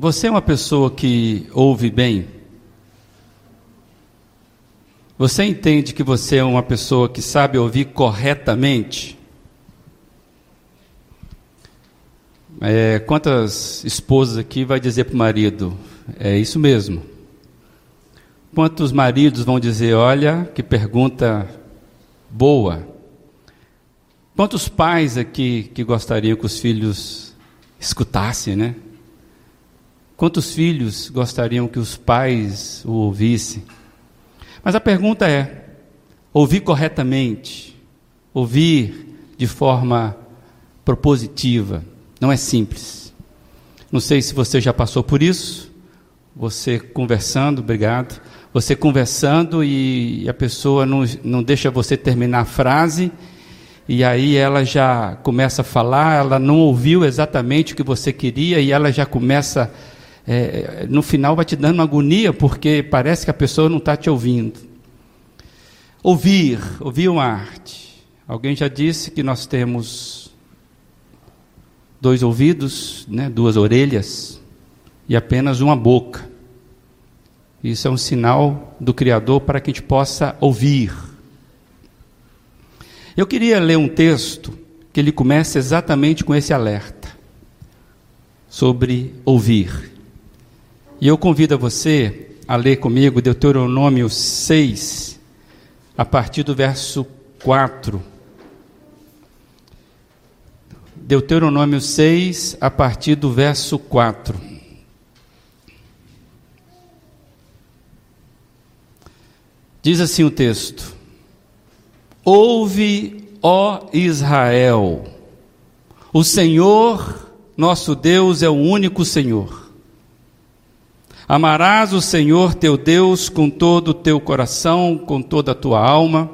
você é uma pessoa que ouve bem? Você entende que você é uma pessoa que sabe ouvir corretamente? É, quantas esposas aqui vai dizer para o marido? É isso mesmo. Quantos maridos vão dizer: Olha, que pergunta boa. Quantos pais aqui que gostariam que os filhos escutassem, né? Quantos filhos gostariam que os pais o ouvissem? Mas a pergunta é: ouvir corretamente, ouvir de forma propositiva, não é simples. Não sei se você já passou por isso, você conversando, obrigado, você conversando e a pessoa não, não deixa você terminar a frase, e aí ela já começa a falar, ela não ouviu exatamente o que você queria, e ela já começa, é, no final vai te dando uma agonia, porque parece que a pessoa não está te ouvindo. Ouvir, ouvir uma arte. Alguém já disse que nós temos dois ouvidos, né, duas orelhas e apenas uma boca. Isso é um sinal do Criador para que a gente possa ouvir. Eu queria ler um texto que ele começa exatamente com esse alerta sobre ouvir. E eu convido a você a ler comigo Deuteronômio 6, a partir do verso 4 Deuteronômio 6, a partir do verso 4. Diz assim o texto: Ouve, ó Israel, o Senhor, nosso Deus, é o único Senhor. Amarás o Senhor teu Deus com todo o teu coração, com toda a tua alma,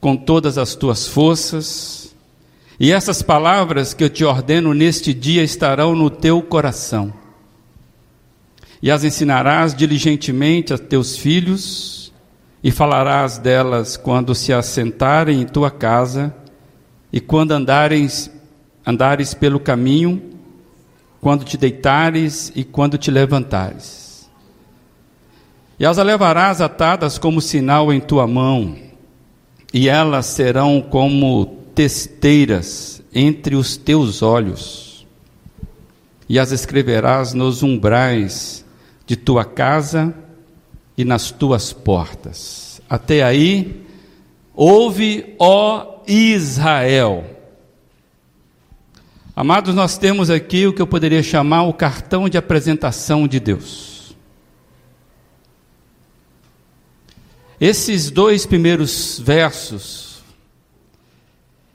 com todas as tuas forças e essas palavras que eu te ordeno neste dia estarão no teu coração. E as ensinarás diligentemente a teus filhos, e falarás delas quando se assentarem em tua casa, e quando andares, andares pelo caminho, quando te deitares e quando te levantares. E as levarás atadas como sinal em tua mão, e elas serão como testeiras entre os teus olhos, e as escreverás nos umbrais de tua casa e nas tuas portas. Até aí, ouve, ó Israel. Amados, nós temos aqui o que eu poderia chamar o cartão de apresentação de Deus. Esses dois primeiros versos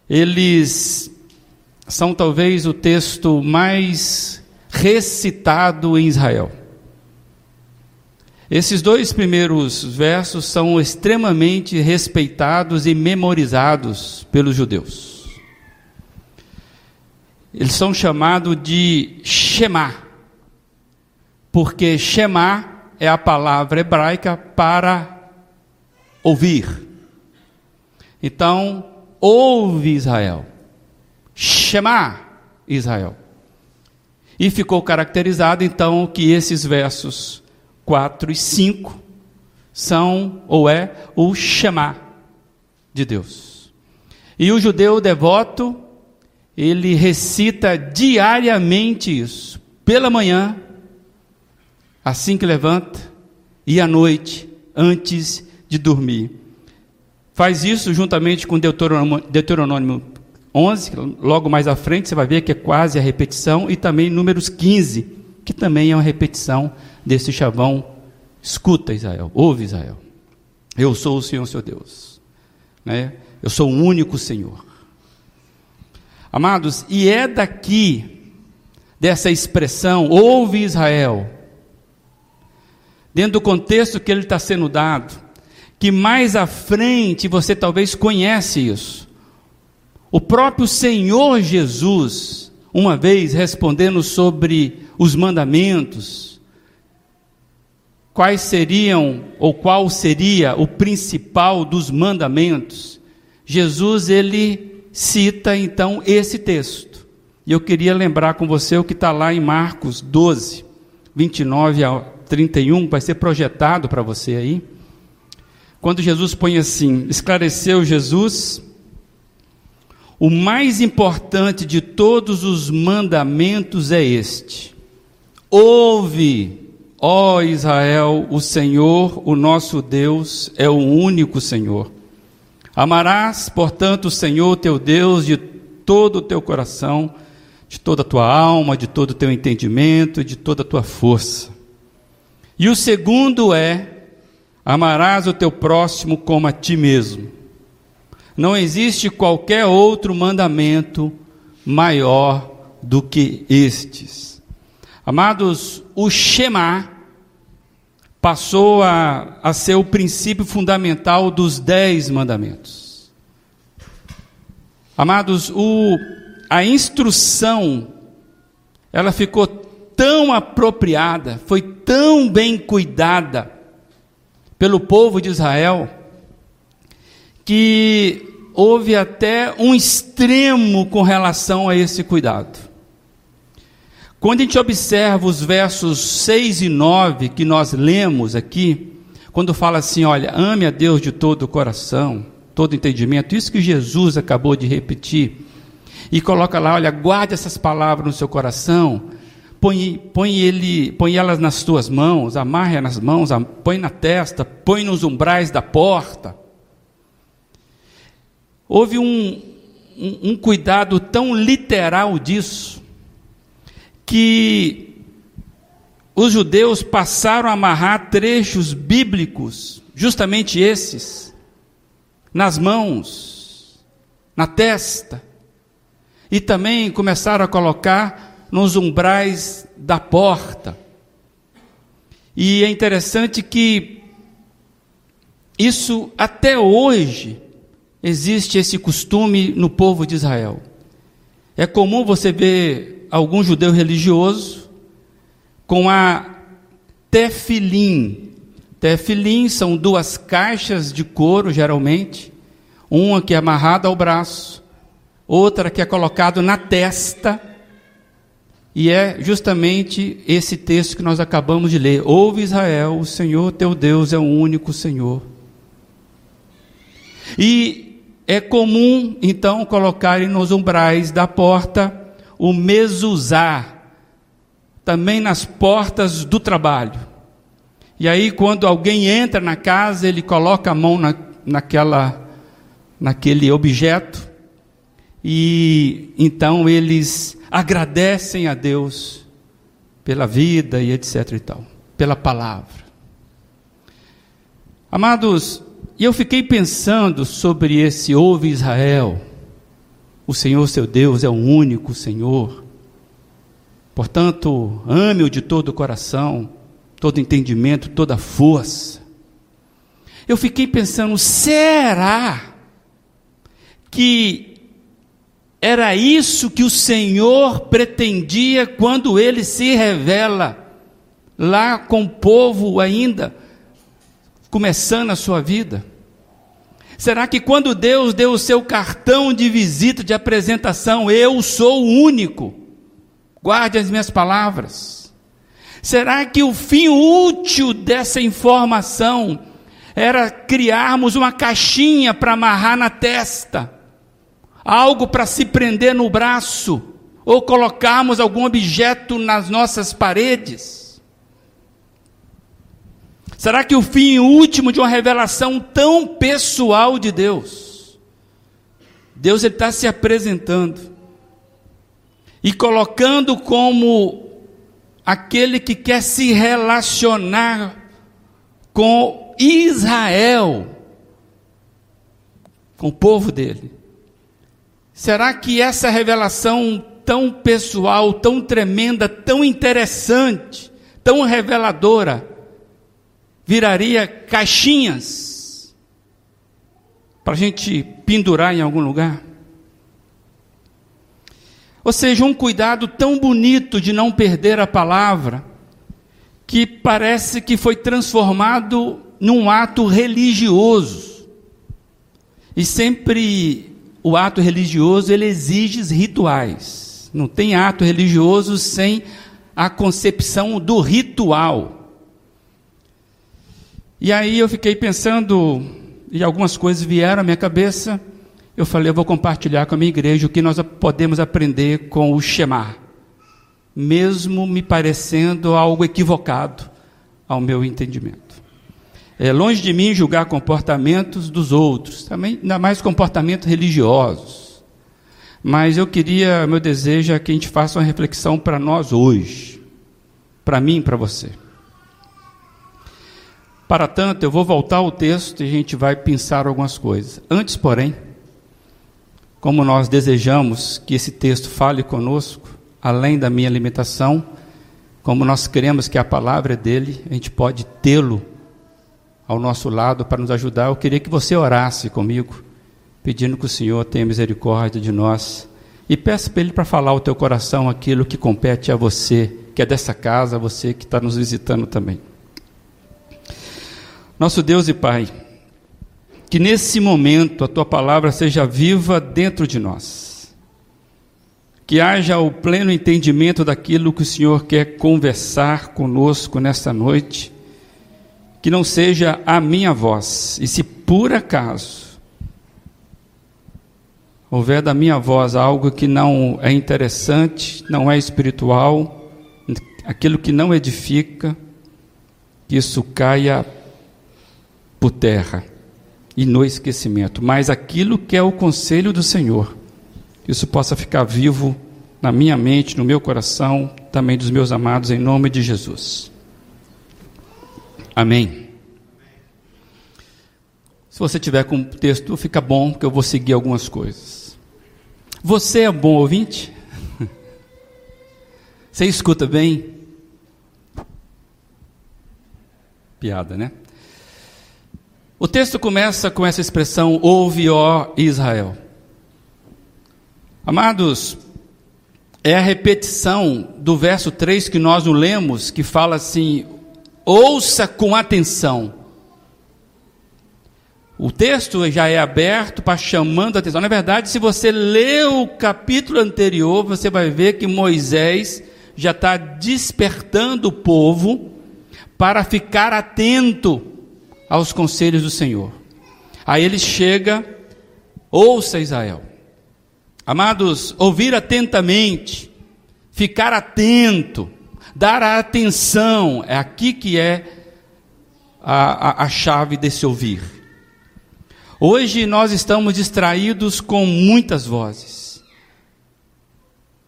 eles são talvez o texto mais recitado em Israel. Esses dois primeiros versos são extremamente respeitados e memorizados pelos judeus. Eles são chamados de Shema, porque Shema é a palavra hebraica para ouvir. Então, ouve Israel, Shema Israel. E ficou caracterizado então que esses versos 4 e 5 são ou é o Shema de Deus. E o judeu devoto, ele recita diariamente isso, pela manhã, assim que levanta, e à noite, antes de dormir. Faz isso juntamente com Deuteronômio, Deuteronômio 11, logo mais à frente você vai ver que é quase a repetição, e também Números 15, que também é uma repetição desse chavão. Escuta, Israel, ouve, Israel. Eu sou o Senhor, seu Deus. Né? Eu sou o único Senhor. Amados, e é daqui, dessa expressão, ouve Israel, dentro do contexto que ele está sendo dado, que mais à frente você talvez conhece isso. O próprio Senhor Jesus, uma vez respondendo sobre os mandamentos, quais seriam ou qual seria o principal dos mandamentos, Jesus ele cita então esse texto. E eu queria lembrar com você o que está lá em Marcos 12, 29 a 31, vai ser projetado para você aí. Quando Jesus põe assim: esclareceu Jesus, o mais importante de todos os mandamentos é este: ouve, ó Israel, o Senhor, o nosso Deus, é o único Senhor. Amarás, portanto, o Senhor teu Deus de todo o teu coração, de toda a tua alma, de todo o teu entendimento, de toda a tua força. E o segundo é: amarás o teu próximo como a ti mesmo. Não existe qualquer outro mandamento maior do que estes. Amados, o Shema passou a, a ser o princípio fundamental dos dez mandamentos. Amados, o, a instrução, ela ficou tão apropriada, foi tão bem cuidada pelo povo de Israel, que houve até um extremo com relação a esse cuidado. Quando a gente observa os versos 6 e 9 que nós lemos aqui, quando fala assim, olha, ame a Deus de todo o coração, todo entendimento, isso que Jesus acabou de repetir, e coloca lá, olha, guarde essas palavras no seu coração, põe, põe, ele, põe elas nas tuas mãos, amarre nas mãos, põe na testa, põe nos umbrais da porta. Houve um, um, um cuidado tão literal disso, que os judeus passaram a amarrar trechos bíblicos, justamente esses, nas mãos, na testa, e também começaram a colocar nos umbrais da porta. E é interessante que isso até hoje existe esse costume no povo de Israel. É comum você ver algum judeu religioso com a tefilim. Tefilim são duas caixas de couro, geralmente, uma que é amarrada ao braço, outra que é colocado na testa, e é justamente esse texto que nós acabamos de ler. Ouve Israel, o Senhor teu Deus é o único Senhor. E é comum, então, colocarem nos umbrais da porta o mezuzá, também nas portas do trabalho. E aí, quando alguém entra na casa, ele coloca a mão na, naquela, naquele objeto, e então eles agradecem a Deus pela vida e etc e tal, pela palavra. Amados, eu fiquei pensando sobre esse ouve Israel o Senhor seu Deus é o único Senhor. Portanto, ame-o de todo o coração, todo entendimento, toda força. Eu fiquei pensando, será que era isso que o Senhor pretendia quando ele se revela lá com o povo ainda começando a sua vida? Será que quando Deus deu o seu cartão de visita, de apresentação, eu sou o único? Guarde as minhas palavras. Será que o fim útil dessa informação era criarmos uma caixinha para amarrar na testa, algo para se prender no braço, ou colocarmos algum objeto nas nossas paredes? Será que o fim último de uma revelação tão pessoal de Deus? Deus está se apresentando e colocando como aquele que quer se relacionar com Israel, com o povo dele. Será que essa revelação tão pessoal, tão tremenda, tão interessante, tão reveladora, viraria caixinhas para a gente pendurar em algum lugar. Ou seja, um cuidado tão bonito de não perder a palavra, que parece que foi transformado num ato religioso. E sempre o ato religioso ele exige rituais. Não tem ato religioso sem a concepção do ritual. E aí eu fiquei pensando, e algumas coisas vieram à minha cabeça. Eu falei, eu vou compartilhar com a minha igreja o que nós podemos aprender com o Shema, mesmo me parecendo algo equivocado ao meu entendimento. É longe de mim julgar comportamentos dos outros, também ainda mais comportamentos religiosos. Mas eu queria, meu desejo é que a gente faça uma reflexão para nós hoje, para mim para você. Para tanto, eu vou voltar ao texto e a gente vai pensar algumas coisas. Antes, porém, como nós desejamos que esse texto fale conosco, além da minha limitação, como nós queremos que a palavra dele, a gente pode tê-lo ao nosso lado para nos ajudar. Eu queria que você orasse comigo, pedindo que o Senhor tenha misericórdia de nós e peça para Ele para falar ao teu coração aquilo que compete a você, que é dessa casa, a você que está nos visitando também. Nosso Deus e Pai, que nesse momento a tua palavra seja viva dentro de nós. Que haja o pleno entendimento daquilo que o Senhor quer conversar conosco nesta noite que não seja a minha voz. E se por acaso houver da minha voz algo que não é interessante, não é espiritual, aquilo que não edifica, que isso caia por terra e no esquecimento, mas aquilo que é o conselho do Senhor, isso possa ficar vivo na minha mente, no meu coração, também dos meus amados, em nome de Jesus. Amém. Se você tiver com o texto, fica bom, porque eu vou seguir algumas coisas. Você é bom ouvinte? Você escuta bem? Piada, né? O texto começa com essa expressão: Ouve, ó Israel. Amados, é a repetição do verso 3 que nós o lemos, que fala assim: ouça com atenção. O texto já é aberto para chamando a atenção. Na verdade, se você ler o capítulo anterior, você vai ver que Moisés já está despertando o povo para ficar atento aos conselhos do Senhor. Aí ele chega, ouça Israel. Amados, ouvir atentamente, ficar atento, Dar a atenção, é aqui que é a, a, a chave desse ouvir. Hoje nós estamos distraídos com muitas vozes.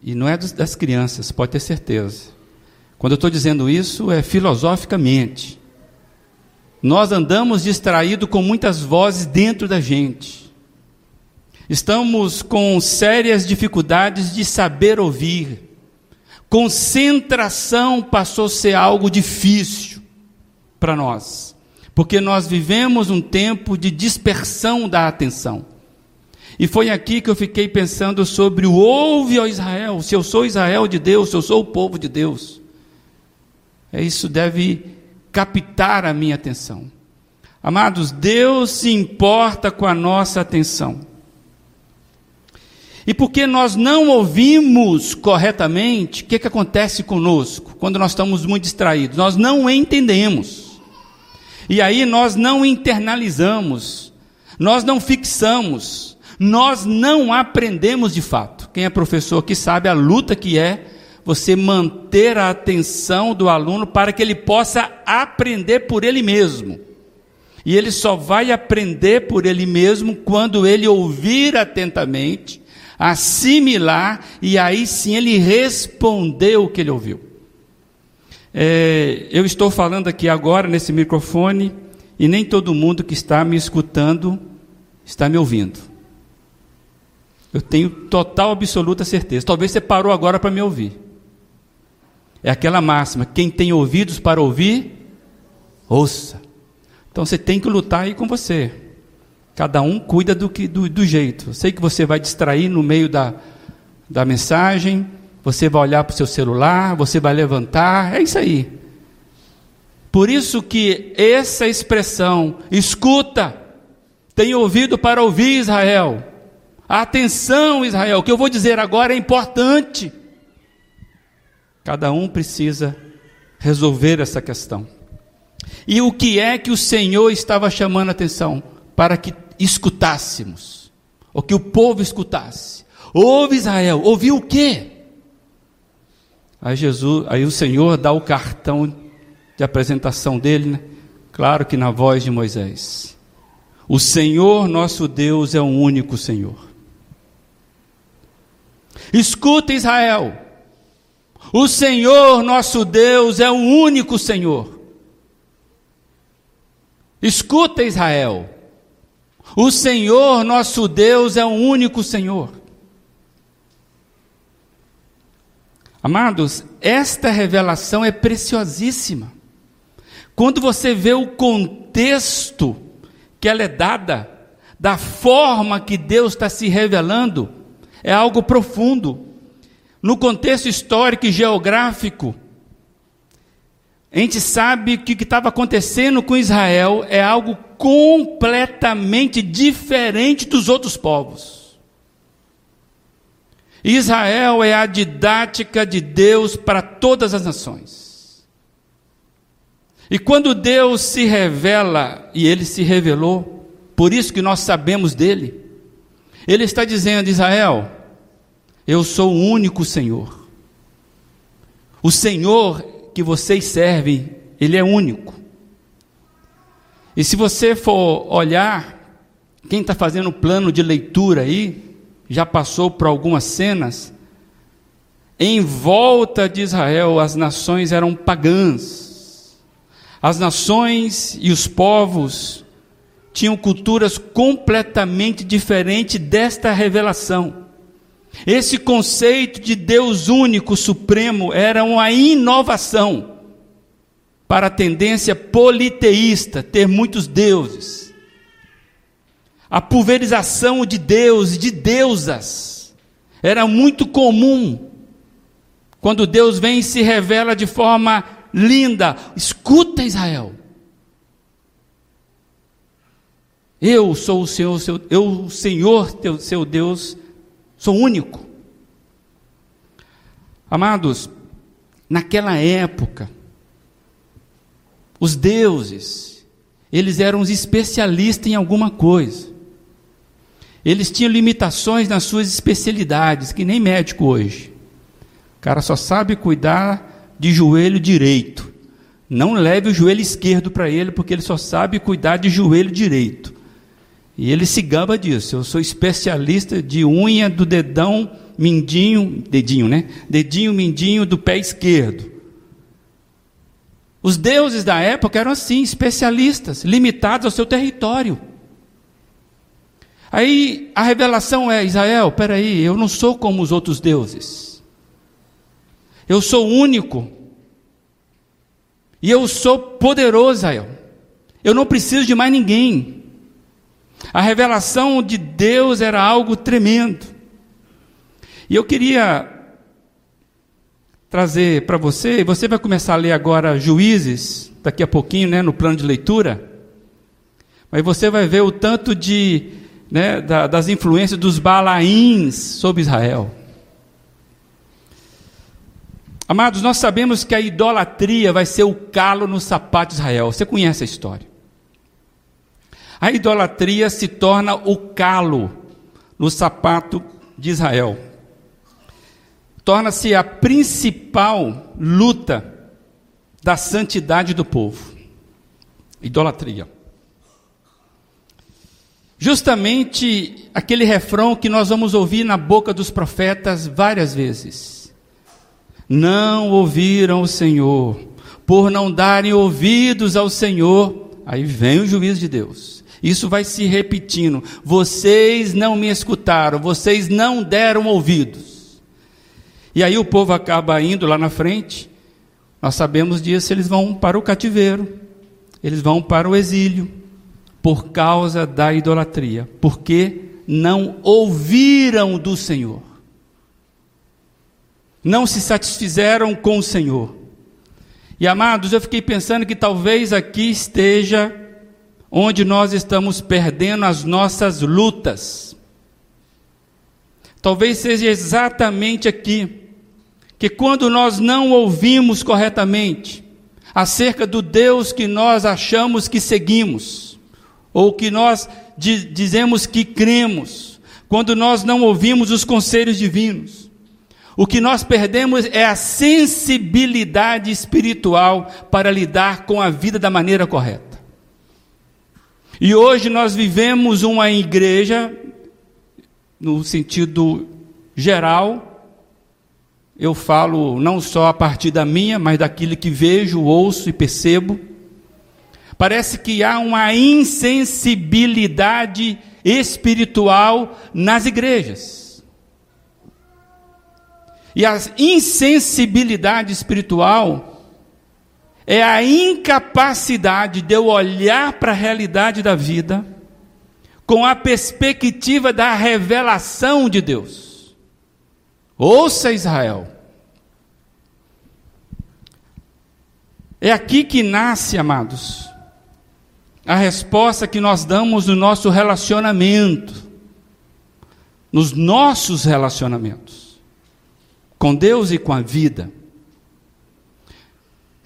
E não é das crianças, pode ter certeza. Quando eu estou dizendo isso, é filosoficamente. Nós andamos distraídos com muitas vozes dentro da gente. Estamos com sérias dificuldades de saber ouvir. Concentração passou a ser algo difícil para nós, porque nós vivemos um tempo de dispersão da atenção. E foi aqui que eu fiquei pensando sobre o ouve, ó Israel, se eu sou Israel de Deus, se eu sou o povo de Deus. É isso deve captar a minha atenção. Amados, Deus se importa com a nossa atenção. E porque nós não ouvimos corretamente, o que, que acontece conosco quando nós estamos muito distraídos? Nós não entendemos. E aí nós não internalizamos, nós não fixamos, nós não aprendemos de fato. Quem é professor aqui sabe a luta que é você manter a atenção do aluno para que ele possa aprender por ele mesmo. E ele só vai aprender por ele mesmo quando ele ouvir atentamente assimilar e aí sim ele respondeu o que ele ouviu. É, eu estou falando aqui agora nesse microfone e nem todo mundo que está me escutando está me ouvindo. Eu tenho total, absoluta certeza. Talvez você parou agora para me ouvir. É aquela máxima: quem tem ouvidos para ouvir, ouça. Então você tem que lutar aí com você. Cada um cuida do, que, do, do jeito. sei que você vai distrair no meio da, da mensagem, você vai olhar para o seu celular, você vai levantar, é isso aí. Por isso que essa expressão, escuta, tem ouvido para ouvir Israel. Atenção, Israel, o que eu vou dizer agora é importante. Cada um precisa resolver essa questão. E o que é que o Senhor estava chamando a atenção? Para que escutássemos, ou que o povo escutasse. Ouve Israel, ouviu o quê? Aí Jesus, aí o Senhor dá o cartão de apresentação dele, né? Claro que na voz de Moisés. O Senhor nosso Deus é o único Senhor. Escuta Israel. O Senhor nosso Deus é o único Senhor. Escuta Israel. O Senhor nosso Deus é o único Senhor. Amados, esta revelação é preciosíssima. Quando você vê o contexto que ela é dada, da forma que Deus está se revelando, é algo profundo. No contexto histórico e geográfico, a gente sabe que o que estava acontecendo com Israel é algo completamente diferente dos outros povos. Israel é a didática de Deus para todas as nações. E quando Deus se revela, e ele se revelou, por isso que nós sabemos dele, ele está dizendo: Israel, eu sou o único Senhor. O Senhor que vocês servem, Ele é único. E se você for olhar, quem está fazendo o plano de leitura aí, já passou por algumas cenas, em volta de Israel as nações eram pagãs. As nações e os povos tinham culturas completamente diferentes desta revelação. Esse conceito de Deus único, supremo, era uma inovação para a tendência politeísta, ter muitos deuses. A pulverização de Deus e de deusas era muito comum. Quando Deus vem e se revela de forma linda, escuta Israel. Eu sou o Senhor, seu, eu, o Senhor, teu, seu Deus, Sou único. Amados, naquela época, os deuses, eles eram os especialistas em alguma coisa. Eles tinham limitações nas suas especialidades, que nem médico hoje. O cara só sabe cuidar de joelho direito. Não leve o joelho esquerdo para ele, porque ele só sabe cuidar de joelho direito. E ele se gaba disso. Eu sou especialista de unha do dedão mindinho, dedinho, né? Dedinho mindinho do pé esquerdo. Os deuses da época eram assim, especialistas, limitados ao seu território. Aí a revelação é: Israel, peraí, eu não sou como os outros deuses. Eu sou único. E eu sou poderoso, Israel. Eu não preciso de mais ninguém. A revelação de Deus era algo tremendo. E eu queria trazer para você, você vai começar a ler agora Juízes, daqui a pouquinho, né, no plano de leitura. Mas você vai ver o tanto de, né, da, das influências dos Balaíns sobre Israel. Amados, nós sabemos que a idolatria vai ser o calo no sapato de Israel. Você conhece a história. A idolatria se torna o calo no sapato de Israel. Torna-se a principal luta da santidade do povo. Idolatria. Justamente aquele refrão que nós vamos ouvir na boca dos profetas várias vezes. Não ouviram o Senhor, por não darem ouvidos ao Senhor, aí vem o juízo de Deus. Isso vai se repetindo. Vocês não me escutaram, vocês não deram ouvidos. E aí o povo acaba indo lá na frente. Nós sabemos disso, eles vão para o cativeiro, eles vão para o exílio, por causa da idolatria, porque não ouviram do Senhor, não se satisfizeram com o Senhor. E amados, eu fiquei pensando que talvez aqui esteja onde nós estamos perdendo as nossas lutas. Talvez seja exatamente aqui que quando nós não ouvimos corretamente acerca do Deus que nós achamos que seguimos, ou que nós dizemos que cremos, quando nós não ouvimos os conselhos divinos, o que nós perdemos é a sensibilidade espiritual para lidar com a vida da maneira correta. E hoje nós vivemos uma igreja, no sentido geral, eu falo não só a partir da minha, mas daquilo que vejo, ouço e percebo. Parece que há uma insensibilidade espiritual nas igrejas. E a insensibilidade espiritual é a incapacidade de eu olhar para a realidade da vida com a perspectiva da revelação de Deus. Ouça Israel. É aqui que nasce, amados, a resposta que nós damos no nosso relacionamento, nos nossos relacionamentos, com Deus e com a vida.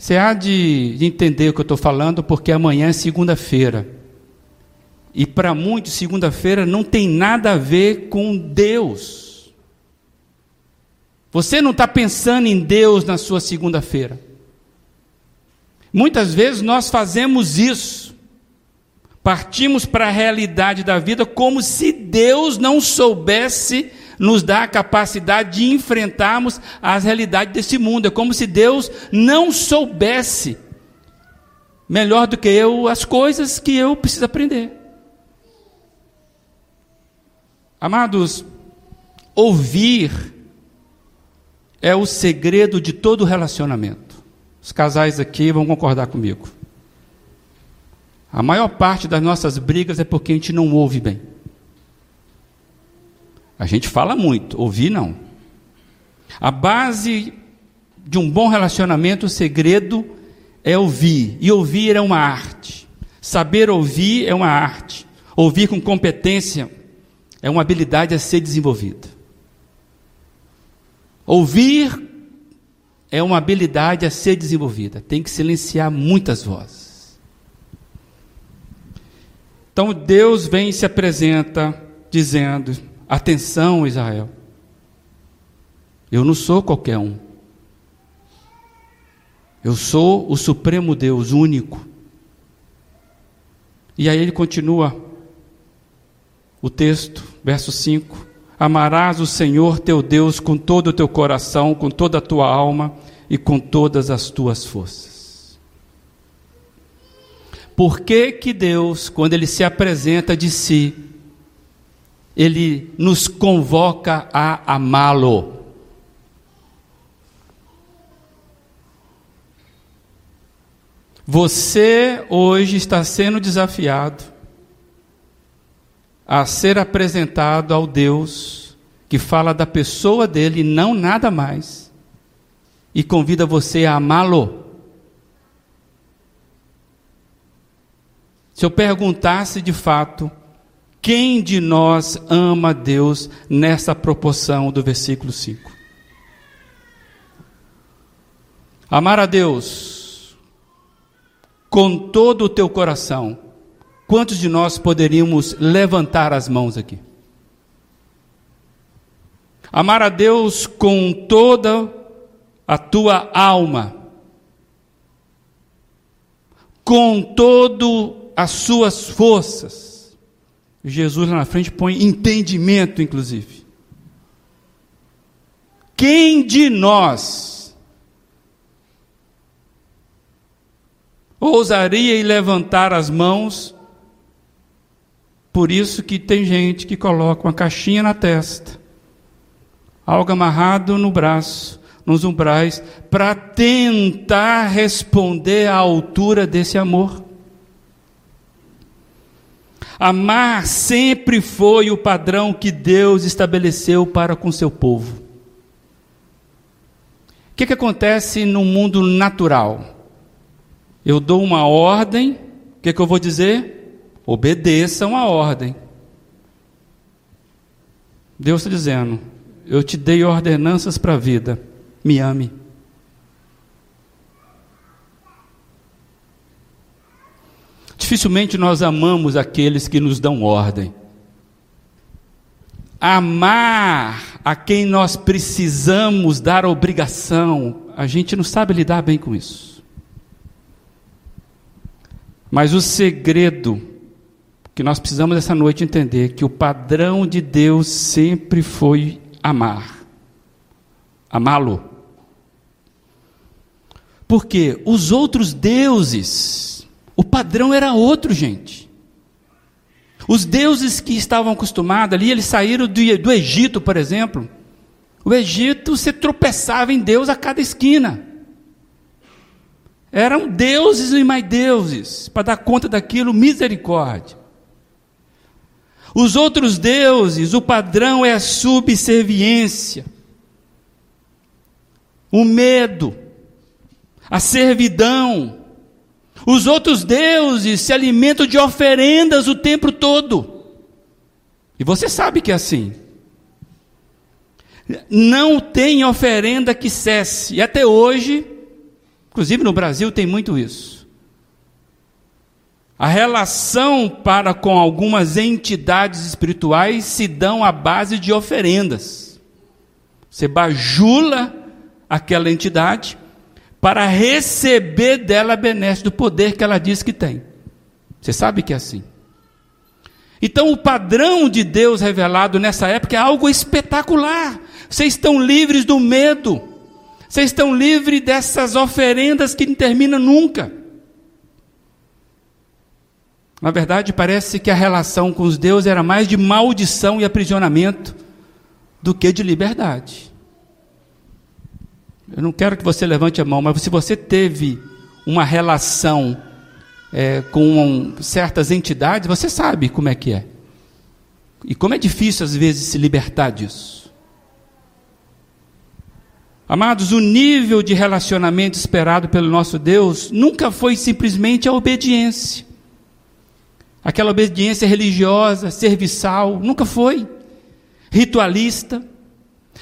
Você há de entender o que eu estou falando, porque amanhã é segunda-feira. E para muitos, segunda-feira não tem nada a ver com Deus. Você não está pensando em Deus na sua segunda-feira. Muitas vezes nós fazemos isso. Partimos para a realidade da vida como se Deus não soubesse nos dar a capacidade de enfrentarmos as realidades desse mundo. É como se Deus não soubesse melhor do que eu as coisas que eu preciso aprender. Amados, ouvir é o segredo de todo relacionamento. Os casais aqui vão concordar comigo. A maior parte das nossas brigas é porque a gente não ouve bem. A gente fala muito, ouvir não. A base de um bom relacionamento, o segredo é ouvir. E ouvir é uma arte. Saber ouvir é uma arte. Ouvir com competência é uma habilidade a ser desenvolvida. Ouvir é uma habilidade a ser desenvolvida, tem que silenciar muitas vozes. Então Deus vem e se apresenta dizendo: atenção, Israel, eu não sou qualquer um. Eu sou o Supremo Deus, único. E aí ele continua o texto, verso 5. Amarás o Senhor teu Deus com todo o teu coração, com toda a tua alma e com todas as tuas forças. Por que que Deus, quando ele se apresenta de si, ele nos convoca a amá-lo? Você hoje está sendo desafiado a ser apresentado ao Deus que fala da pessoa dele, não nada mais, e convida você a amá-lo. Se eu perguntasse de fato, quem de nós ama Deus nessa proporção do versículo 5? Amar a Deus com todo o teu coração Quantos de nós poderíamos levantar as mãos aqui? Amar a Deus com toda a tua alma, com todo as suas forças. Jesus lá na frente põe entendimento, inclusive. Quem de nós ousaria levantar as mãos por isso que tem gente que coloca uma caixinha na testa, algo amarrado no braço, nos umbrais, para tentar responder à altura desse amor. Amar sempre foi o padrão que Deus estabeleceu para com seu povo. O que, que acontece no mundo natural? Eu dou uma ordem, o que, que eu vou dizer? Obedeçam a ordem. Deus está dizendo: Eu te dei ordenanças para a vida. me ame. Dificilmente nós amamos aqueles que nos dão ordem. Amar a quem nós precisamos dar obrigação, a gente não sabe lidar bem com isso. Mas o segredo que nós precisamos essa noite entender que o padrão de Deus sempre foi amar. Amá-lo. Porque os outros deuses, o padrão era outro, gente. Os deuses que estavam acostumados ali, eles saíram do, do Egito, por exemplo. O Egito, você tropeçava em Deus a cada esquina. Eram deuses e mais deuses, para dar conta daquilo, misericórdia. Os outros deuses, o padrão é a subserviência, o medo, a servidão. Os outros deuses se alimentam de oferendas o tempo todo. E você sabe que é assim. Não tem oferenda que cesse. E até hoje, inclusive no Brasil, tem muito isso. A relação para com algumas entidades espirituais se dão à base de oferendas. Você bajula aquela entidade para receber dela a benesse do poder que ela diz que tem. Você sabe que é assim. Então, o padrão de Deus revelado nessa época é algo espetacular. Vocês estão livres do medo. Vocês estão livres dessas oferendas que não terminam nunca. Na verdade, parece que a relação com os deuses era mais de maldição e aprisionamento do que de liberdade. Eu não quero que você levante a mão, mas se você teve uma relação é, com certas entidades, você sabe como é que é. E como é difícil às vezes se libertar disso. Amados, o nível de relacionamento esperado pelo nosso Deus nunca foi simplesmente a obediência aquela obediência religiosa, serviçal, nunca foi. Ritualista.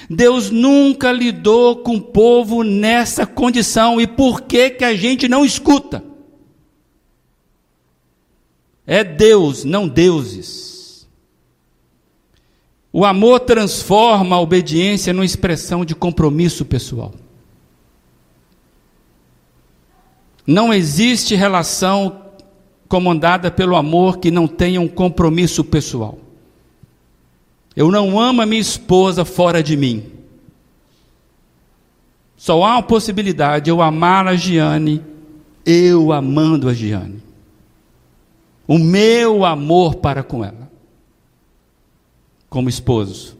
Deus nunca lidou com o povo nessa condição. E por que que a gente não escuta? É Deus, não deuses. O amor transforma a obediência numa expressão de compromisso pessoal. Não existe relação comandada pelo amor que não tenha um compromisso pessoal. Eu não amo a minha esposa fora de mim. Só há uma possibilidade de eu amar a Giane, eu amando a Giane. O meu amor para com ela, como esposo.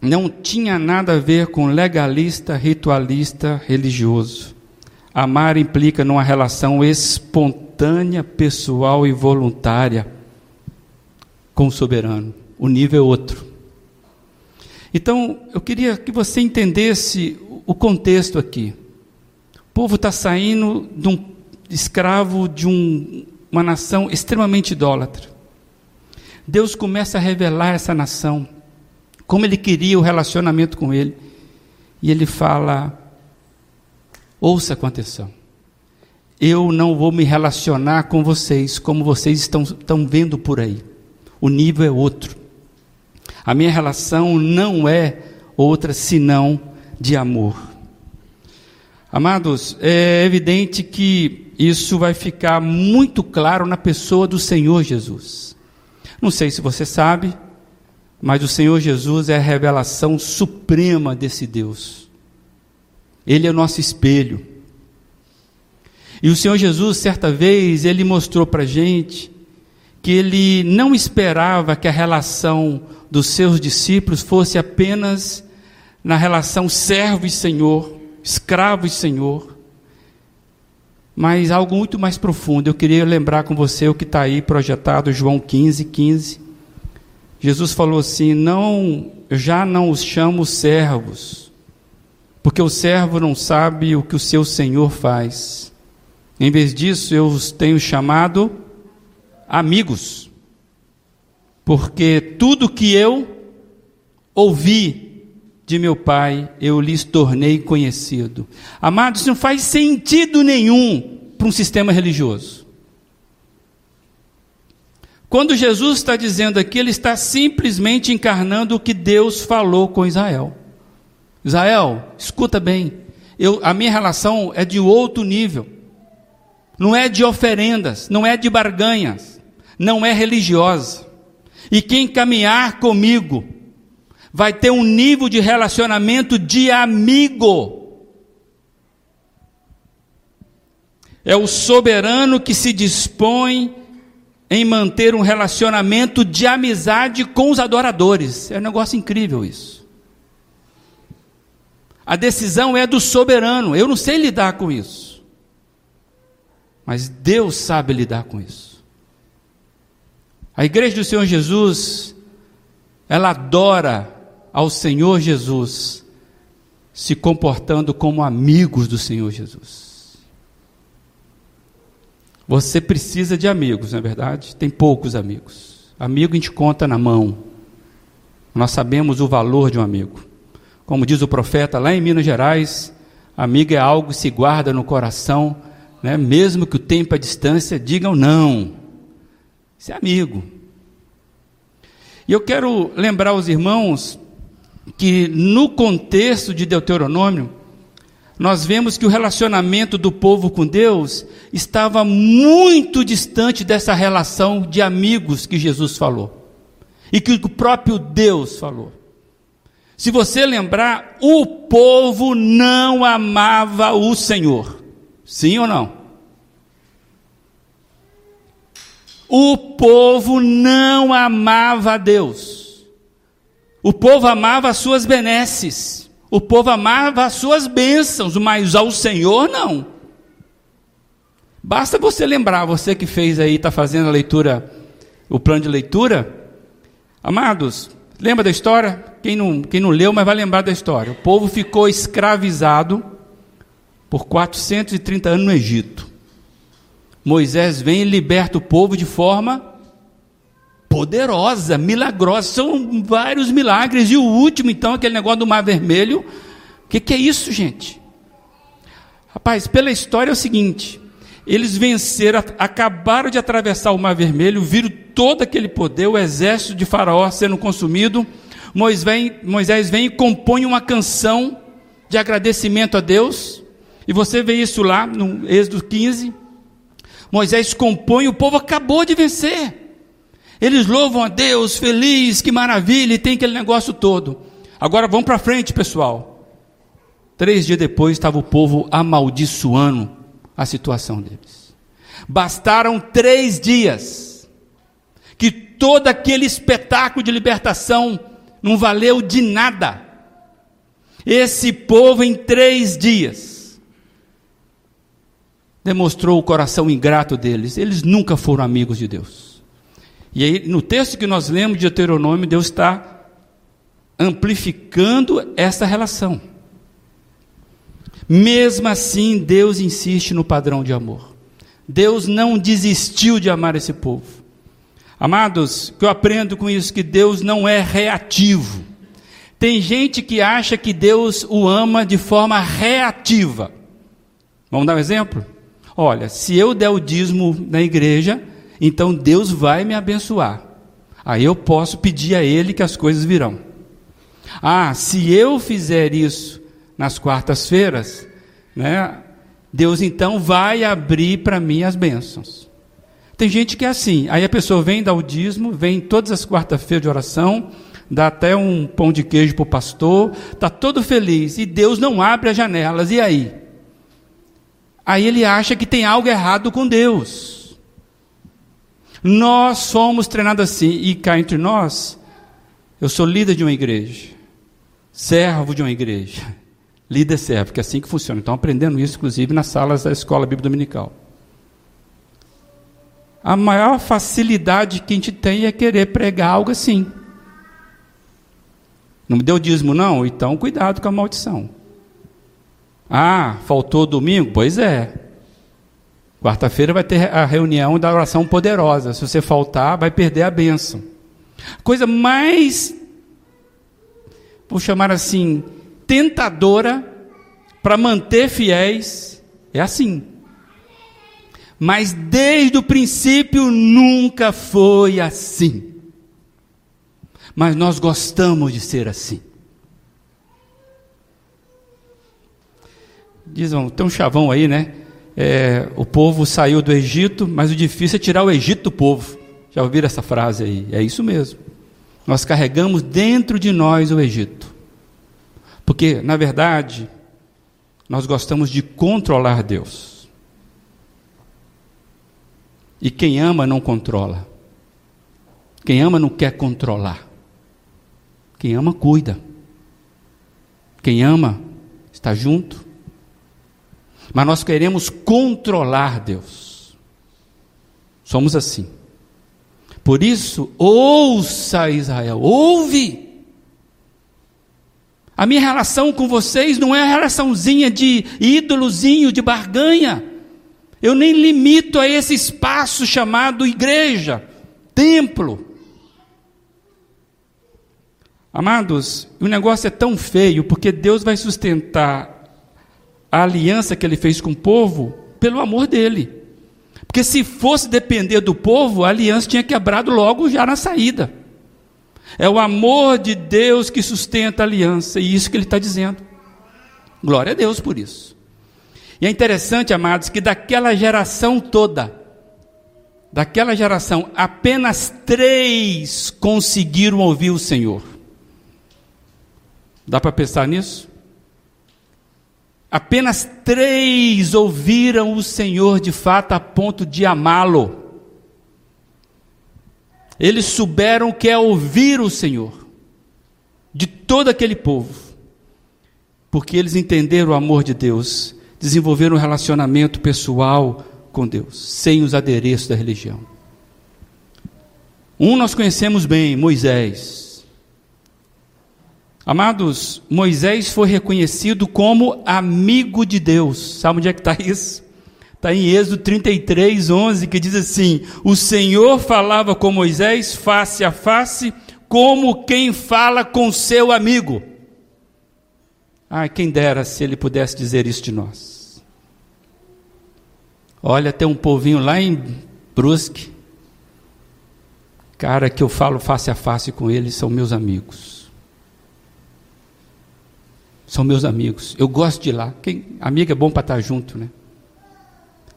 Não tinha nada a ver com legalista, ritualista, religioso. Amar implica numa relação espontânea, pessoal e voluntária com o soberano. O nível é outro. Então, eu queria que você entendesse o contexto aqui. O povo está saindo de um escravo de um, uma nação extremamente idólatra. Deus começa a revelar essa nação, como ele queria o relacionamento com ele. E ele fala: Ouça com atenção. Eu não vou me relacionar com vocês como vocês estão, estão vendo por aí. O nível é outro. A minha relação não é outra senão de amor. Amados, é evidente que isso vai ficar muito claro na pessoa do Senhor Jesus. Não sei se você sabe, mas o Senhor Jesus é a revelação suprema desse Deus. Ele é o nosso espelho. E o Senhor Jesus, certa vez, ele mostrou para a gente que ele não esperava que a relação dos seus discípulos fosse apenas na relação servo e senhor, escravo e senhor, mas algo muito mais profundo. Eu queria lembrar com você o que está aí projetado, João 15, 15. Jesus falou assim: Não, eu já não os chamo servos, porque o servo não sabe o que o seu senhor faz. Em vez disso, eu os tenho chamado amigos, porque tudo que eu ouvi de meu Pai, eu lhes tornei conhecido. Amados, não faz sentido nenhum para um sistema religioso. Quando Jesus está dizendo aqui, ele está simplesmente encarnando o que Deus falou com Israel. Israel, escuta bem, eu, a minha relação é de outro nível. Não é de oferendas, não é de barganhas, não é religiosa. E quem caminhar comigo vai ter um nível de relacionamento de amigo. É o soberano que se dispõe em manter um relacionamento de amizade com os adoradores. É um negócio incrível isso. A decisão é do soberano. Eu não sei lidar com isso. Mas Deus sabe lidar com isso. A igreja do Senhor Jesus, ela adora ao Senhor Jesus, se comportando como amigos do Senhor Jesus. Você precisa de amigos, não é verdade? Tem poucos amigos. Amigo a gente conta na mão. Nós sabemos o valor de um amigo. Como diz o profeta lá em Minas Gerais, amigo é algo que se guarda no coração, né? mesmo que o tempo a distância digam não. Isso é amigo. E eu quero lembrar os irmãos que no contexto de Deuteronômio, nós vemos que o relacionamento do povo com Deus estava muito distante dessa relação de amigos que Jesus falou e que o próprio Deus falou. Se você lembrar, o povo não amava o Senhor. Sim ou não? O povo não amava Deus. O povo amava as suas benesses. O povo amava as suas bênçãos, mas ao Senhor não. Basta você lembrar, você que fez aí, está fazendo a leitura, o plano de leitura. Amados, lembra da história? Quem não, quem não leu, mas vai lembrar da história. O povo ficou escravizado por 430 anos no Egito. Moisés vem e liberta o povo de forma poderosa, milagrosa. São vários milagres. E o último, então, aquele negócio do Mar Vermelho. O que, que é isso, gente? Rapaz, pela história é o seguinte: eles venceram, acabaram de atravessar o Mar Vermelho, viram todo aquele poder, o exército de Faraó sendo consumido. Moisés vem, Moisés vem e compõe uma canção de agradecimento a Deus. E você vê isso lá no Êxodo 15. Moisés compõe, o povo acabou de vencer. Eles louvam a Deus, feliz, que maravilha, e tem aquele negócio todo. Agora vamos para frente, pessoal. Três dias depois estava o povo amaldiçoando a situação deles. Bastaram três dias que todo aquele espetáculo de libertação não valeu de nada. Esse povo, em três dias, demonstrou o coração ingrato deles. Eles nunca foram amigos de Deus. E aí, no texto que nós lemos de Deuteronômio, Deus está amplificando essa relação. Mesmo assim, Deus insiste no padrão de amor. Deus não desistiu de amar esse povo. Amados, que eu aprendo com isso que Deus não é reativo. Tem gente que acha que Deus o ama de forma reativa. Vamos dar um exemplo? Olha, se eu der o dízimo na igreja, então Deus vai me abençoar. Aí eu posso pedir a Ele que as coisas virão. Ah, se eu fizer isso nas quartas-feiras, né, Deus então vai abrir para mim as bênçãos. Tem gente que é assim, aí a pessoa vem dar o dízimo, vem todas as quartas-feiras de oração, dá até um pão de queijo para o pastor, está todo feliz, e Deus não abre as janelas, e aí? Aí ele acha que tem algo errado com Deus. Nós somos treinados assim, e cá entre nós, eu sou líder de uma igreja, servo de uma igreja, líder servo, porque é assim que funciona. Então, aprendendo isso, inclusive, nas salas da escola bíblica dominical. A maior facilidade que a gente tem é querer pregar algo assim. Não me deu dízimo, não? Então, cuidado com a maldição. Ah, faltou domingo? Pois é. Quarta-feira vai ter a reunião da oração poderosa. Se você faltar, vai perder a bênção. Coisa mais vou chamar assim, tentadora para manter fiéis, é assim. Mas desde o princípio nunca foi assim. Mas nós gostamos de ser assim. Dizem, tem um chavão aí, né? É, o povo saiu do Egito, mas o difícil é tirar o Egito do povo. Já ouviram essa frase aí? É isso mesmo. Nós carregamos dentro de nós o Egito. Porque, na verdade, nós gostamos de controlar Deus. E quem ama não controla. Quem ama não quer controlar. Quem ama cuida. Quem ama está junto. Mas nós queremos controlar Deus. Somos assim. Por isso, ouça Israel, ouve. A minha relação com vocês não é a relaçãozinha de ídolozinho, de barganha. Eu nem limito a esse espaço chamado igreja, templo. Amados, o negócio é tão feio porque Deus vai sustentar a aliança que ele fez com o povo pelo amor dele. Porque se fosse depender do povo, a aliança tinha quebrado logo já na saída. É o amor de Deus que sustenta a aliança, e isso que ele está dizendo. Glória a Deus por isso. E é interessante, amados, que daquela geração toda, daquela geração, apenas três conseguiram ouvir o Senhor. Dá para pensar nisso? Apenas três ouviram o Senhor de fato a ponto de amá-lo. Eles souberam que é ouvir o Senhor, de todo aquele povo, porque eles entenderam o amor de Deus, desenvolveram um relacionamento pessoal com Deus, sem os adereços da religião. Um nós conhecemos bem, Moisés. Amados, Moisés foi reconhecido como amigo de Deus. Sabe onde é que está isso? Está em Êxodo 33, 11, que diz assim: O Senhor falava com Moisés face a face, como quem fala com seu amigo. Ah, quem dera se ele pudesse dizer isso de nós. Olha, tem um povinho lá em Brusque, cara que eu falo face a face com eles, são meus amigos. São meus amigos. Eu gosto de ir lá. Quem, amigo é bom para estar junto, né?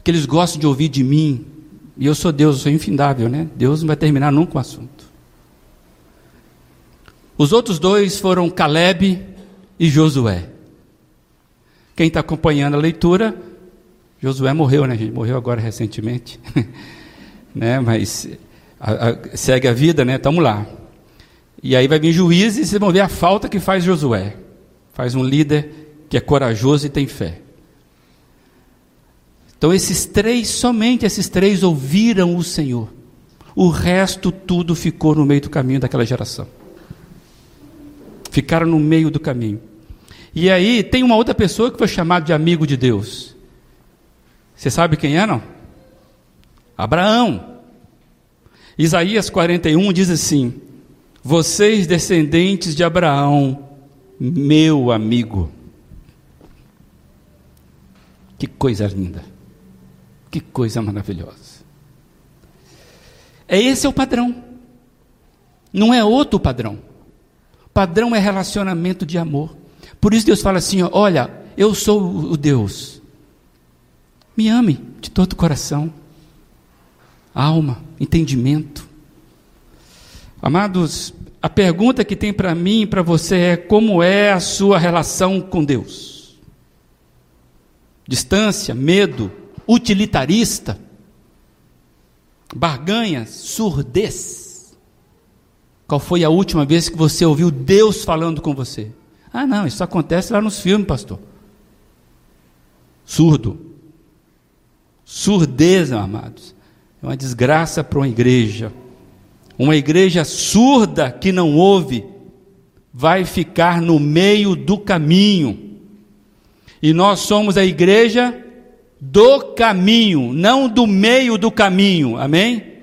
que eles gostam de ouvir de mim. E eu sou Deus, eu sou infindável, né? Deus não vai terminar nunca o assunto. Os outros dois foram Caleb e Josué. Quem está acompanhando a leitura, Josué morreu, né, gente? Morreu agora recentemente. né? Mas a, a, segue a vida, né? Estamos lá. E aí vai vir juízes e vocês vão ver a falta que faz Josué. Faz um líder que é corajoso e tem fé. Então, esses três, somente esses três ouviram o Senhor. O resto tudo ficou no meio do caminho daquela geração. Ficaram no meio do caminho. E aí tem uma outra pessoa que foi chamada de amigo de Deus. Você sabe quem é, não? Abraão. Isaías 41 diz assim: Vocês descendentes de Abraão, meu amigo. Que coisa linda. Que coisa maravilhosa. É esse é o padrão. Não é outro padrão. Padrão é relacionamento de amor. Por isso Deus fala assim: olha, eu sou o Deus. Me ame de todo o coração, alma, entendimento. Amados, a pergunta que tem para mim e para você é: como é a sua relação com Deus? Distância, medo, utilitarista, barganha, surdez. Qual foi a última vez que você ouviu Deus falando com você? Ah, não, isso acontece lá nos filmes, pastor. Surdo. Surdez, amados. É uma desgraça para uma igreja. Uma igreja surda que não ouve vai ficar no meio do caminho. E nós somos a igreja do caminho, não do meio do caminho. Amém?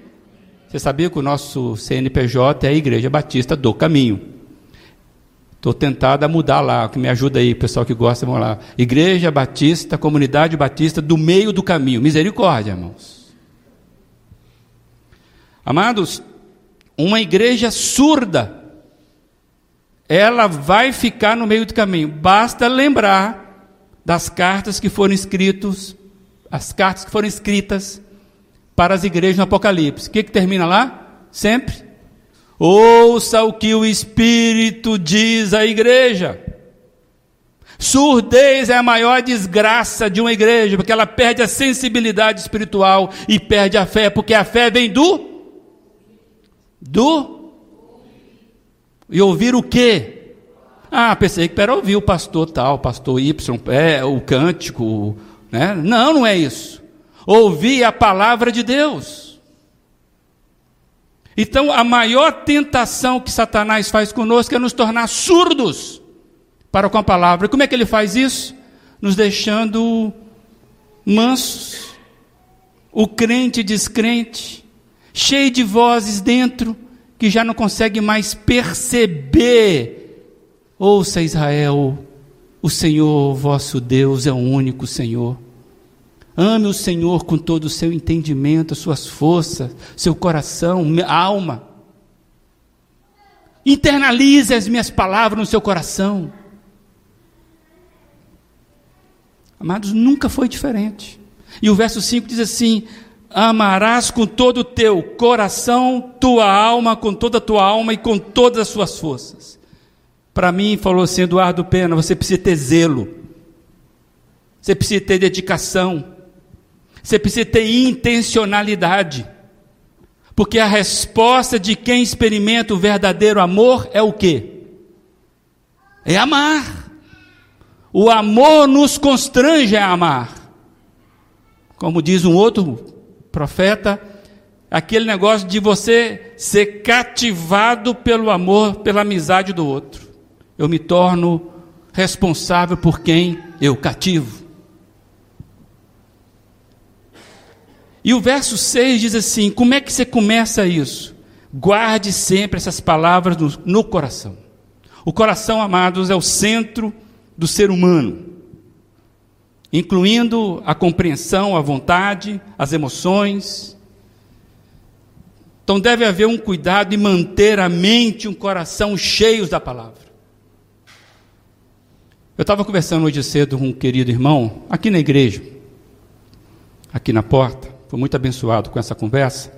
Você sabia que o nosso CNPJ é a Igreja Batista do Caminho. Estou tentado a mudar lá, que me ajuda aí, pessoal que gosta, vamos lá. Igreja Batista, Comunidade Batista do meio do caminho. Misericórdia, irmãos. Amados, uma igreja surda, ela vai ficar no meio do caminho. Basta lembrar das cartas que foram escritas, as cartas que foram escritas para as igrejas no Apocalipse. O que, que termina lá? Sempre Ouça o que o Espírito diz à igreja. Surdez é a maior desgraça de uma igreja, porque ela perde a sensibilidade espiritual e perde a fé, porque a fé vem do do e ouvir o quê? Ah, pensei que era ouvir o pastor tal, o pastor Y, é, o cântico, né? Não, não é isso. Ouvir a palavra de Deus. Então, a maior tentação que Satanás faz conosco é nos tornar surdos para com a palavra. Como é que ele faz isso? Nos deixando mansos. O crente descrente, cheio de vozes dentro, que já não consegue mais perceber. Ouça, Israel, o Senhor vosso Deus é o único Senhor. Ame o Senhor com todo o seu entendimento, suas forças, seu coração, alma. Internalize as minhas palavras no seu coração. Amados, nunca foi diferente. E o verso 5 diz assim: Amarás com todo o teu coração, tua alma, com toda a tua alma e com todas as suas forças. Para mim, falou assim Eduardo Pena, você precisa ter zelo, você precisa ter dedicação, você precisa ter intencionalidade. Porque a resposta de quem experimenta o verdadeiro amor é o quê? É amar. O amor nos constrange a amar. Como diz um outro profeta, aquele negócio de você ser cativado pelo amor, pela amizade do outro. Eu me torno responsável por quem eu cativo. E o verso 6 diz assim: como é que você começa isso? Guarde sempre essas palavras no, no coração. O coração, amados, é o centro do ser humano, incluindo a compreensão, a vontade, as emoções. Então deve haver um cuidado em manter a mente e o coração cheios da palavra. Eu estava conversando hoje cedo com um querido irmão, aqui na igreja, aqui na porta. Foi muito abençoado com essa conversa,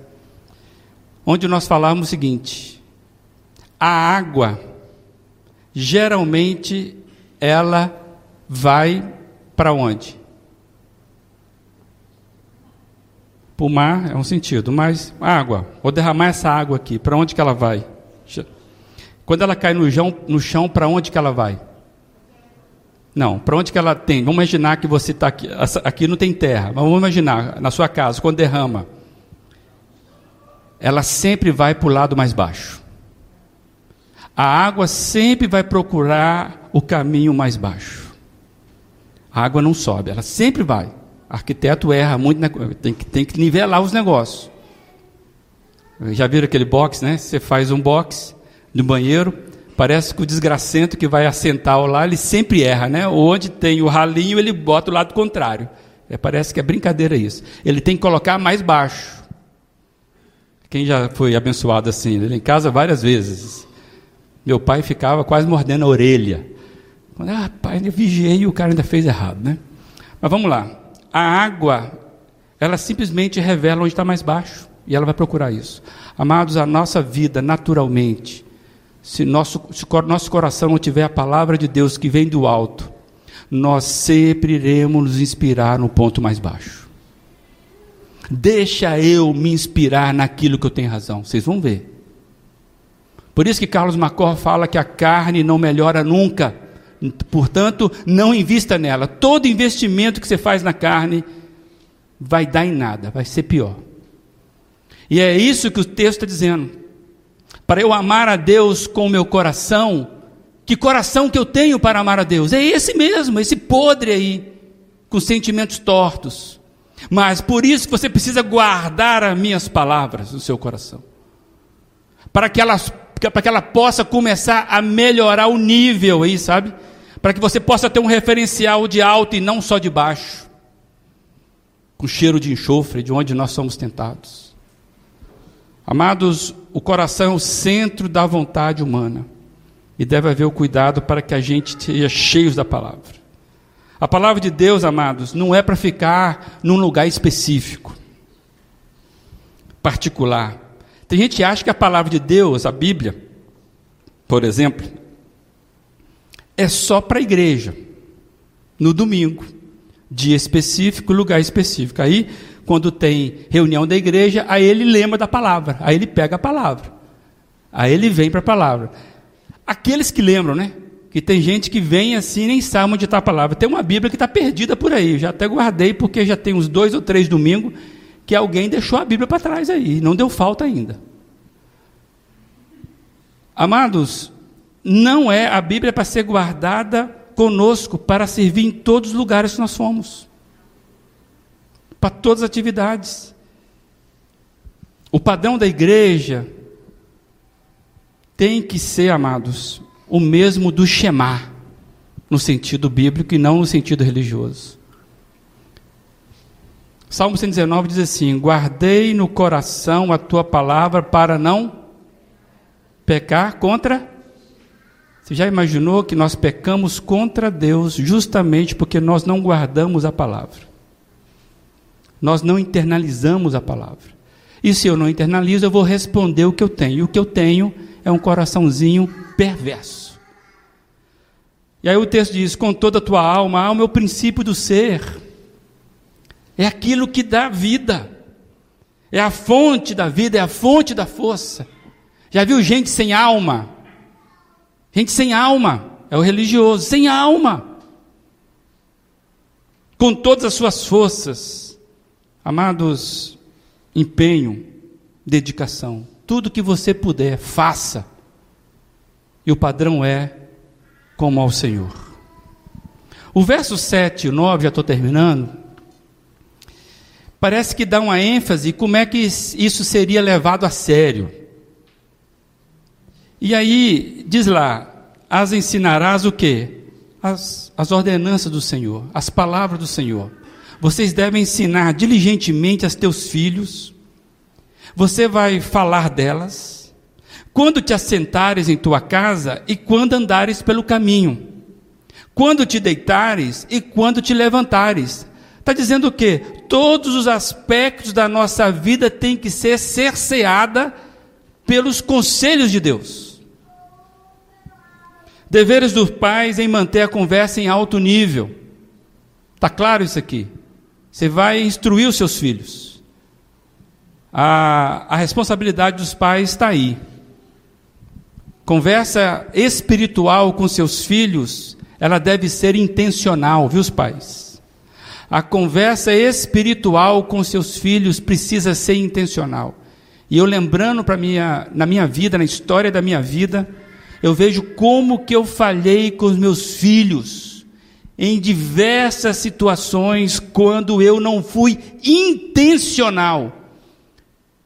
onde nós falamos o seguinte: a água geralmente ela vai para onde? Para o mar é um sentido, mas água, vou derramar essa água aqui, para onde que ela vai? Quando ela cai no chão, no chão para onde que ela vai? Não, para onde que ela tem? Vamos imaginar que você está aqui, aqui não tem terra, mas vamos imaginar, na sua casa, quando derrama, ela sempre vai para o lado mais baixo. A água sempre vai procurar o caminho mais baixo. A água não sobe, ela sempre vai. Arquiteto erra muito, tem que, tem que nivelar os negócios. Já viram aquele box, né? Você faz um box no banheiro, Parece que o desgracento que vai assentar lá, ele sempre erra, né? Onde tem o ralinho, ele bota o lado contrário. É, parece que é brincadeira isso. Ele tem que colocar mais baixo. Quem já foi abençoado assim? Ele em casa várias vezes. Meu pai ficava quase mordendo a orelha. Ah, pai, eu vigiei e o cara ainda fez errado, né? Mas vamos lá. A água, ela simplesmente revela onde está mais baixo. E ela vai procurar isso. Amados, a nossa vida, naturalmente, se nosso, se nosso coração não tiver a palavra de Deus que vem do alto, nós sempre iremos nos inspirar no ponto mais baixo. Deixa eu me inspirar naquilo que eu tenho razão. Vocês vão ver. Por isso que Carlos Macor fala que a carne não melhora nunca. Portanto, não invista nela. Todo investimento que você faz na carne vai dar em nada, vai ser pior. E é isso que o texto está dizendo para eu amar a Deus com o meu coração, que coração que eu tenho para amar a Deus? É esse mesmo, esse podre aí, com sentimentos tortos. Mas por isso você precisa guardar as minhas palavras no seu coração, para que elas para que ela possa começar a melhorar o nível aí, sabe? Para que você possa ter um referencial de alto e não só de baixo, com cheiro de enxofre, de onde nós somos tentados. Amados, o coração é o centro da vontade humana e deve haver o cuidado para que a gente seja cheio da palavra. A palavra de Deus, amados, não é para ficar num lugar específico, particular. Tem gente que acha que a palavra de Deus, a Bíblia, por exemplo, é só para a igreja, no domingo, dia específico, lugar específico. Aí, quando tem reunião da igreja, aí ele lembra da palavra, aí ele pega a palavra, aí ele vem para a palavra. Aqueles que lembram, né? que tem gente que vem assim e nem sabe onde está a palavra. Tem uma Bíblia que está perdida por aí. Já até guardei porque já tem uns dois ou três domingos que alguém deixou a Bíblia para trás aí. Não deu falta ainda. Amados, não é a Bíblia para ser guardada conosco para servir em todos os lugares que nós fomos. Para todas as atividades. O padrão da igreja tem que ser, amados, o mesmo do Shema, no sentido bíblico e não no sentido religioso. Salmo 119 diz assim: Guardei no coração a tua palavra para não pecar contra. Você já imaginou que nós pecamos contra Deus justamente porque nós não guardamos a palavra? Nós não internalizamos a palavra. E se eu não internalizo, eu vou responder o que eu tenho. E o que eu tenho é um coraçãozinho perverso. E aí o texto diz: com toda a tua alma, a alma é o princípio do ser, é aquilo que dá vida, é a fonte da vida, é a fonte da força. Já viu gente sem alma? Gente sem alma, é o religioso, sem alma, com todas as suas forças, amados, empenho, dedicação, tudo que você puder, faça e o padrão é como ao Senhor. O verso 7 e 9, já estou terminando, parece que dá uma ênfase como é que isso seria levado a sério. E aí, diz lá, as ensinarás o quê? As, as ordenanças do Senhor, as palavras do Senhor. Vocês devem ensinar diligentemente aos teus filhos, você vai falar delas, quando te assentares em tua casa e quando andares pelo caminho, quando te deitares e quando te levantares. Está dizendo o quê? Todos os aspectos da nossa vida têm que ser cerceada pelos conselhos de Deus. Deveres dos pais em manter a conversa em alto nível. Está claro isso aqui? Você vai instruir os seus filhos. A, a responsabilidade dos pais está aí. Conversa espiritual com seus filhos, ela deve ser intencional, viu, os pais? A conversa espiritual com seus filhos precisa ser intencional. E eu lembrando para minha, na minha vida, na história da minha vida, eu vejo como que eu falhei com os meus filhos em diversas situações quando eu não fui intencional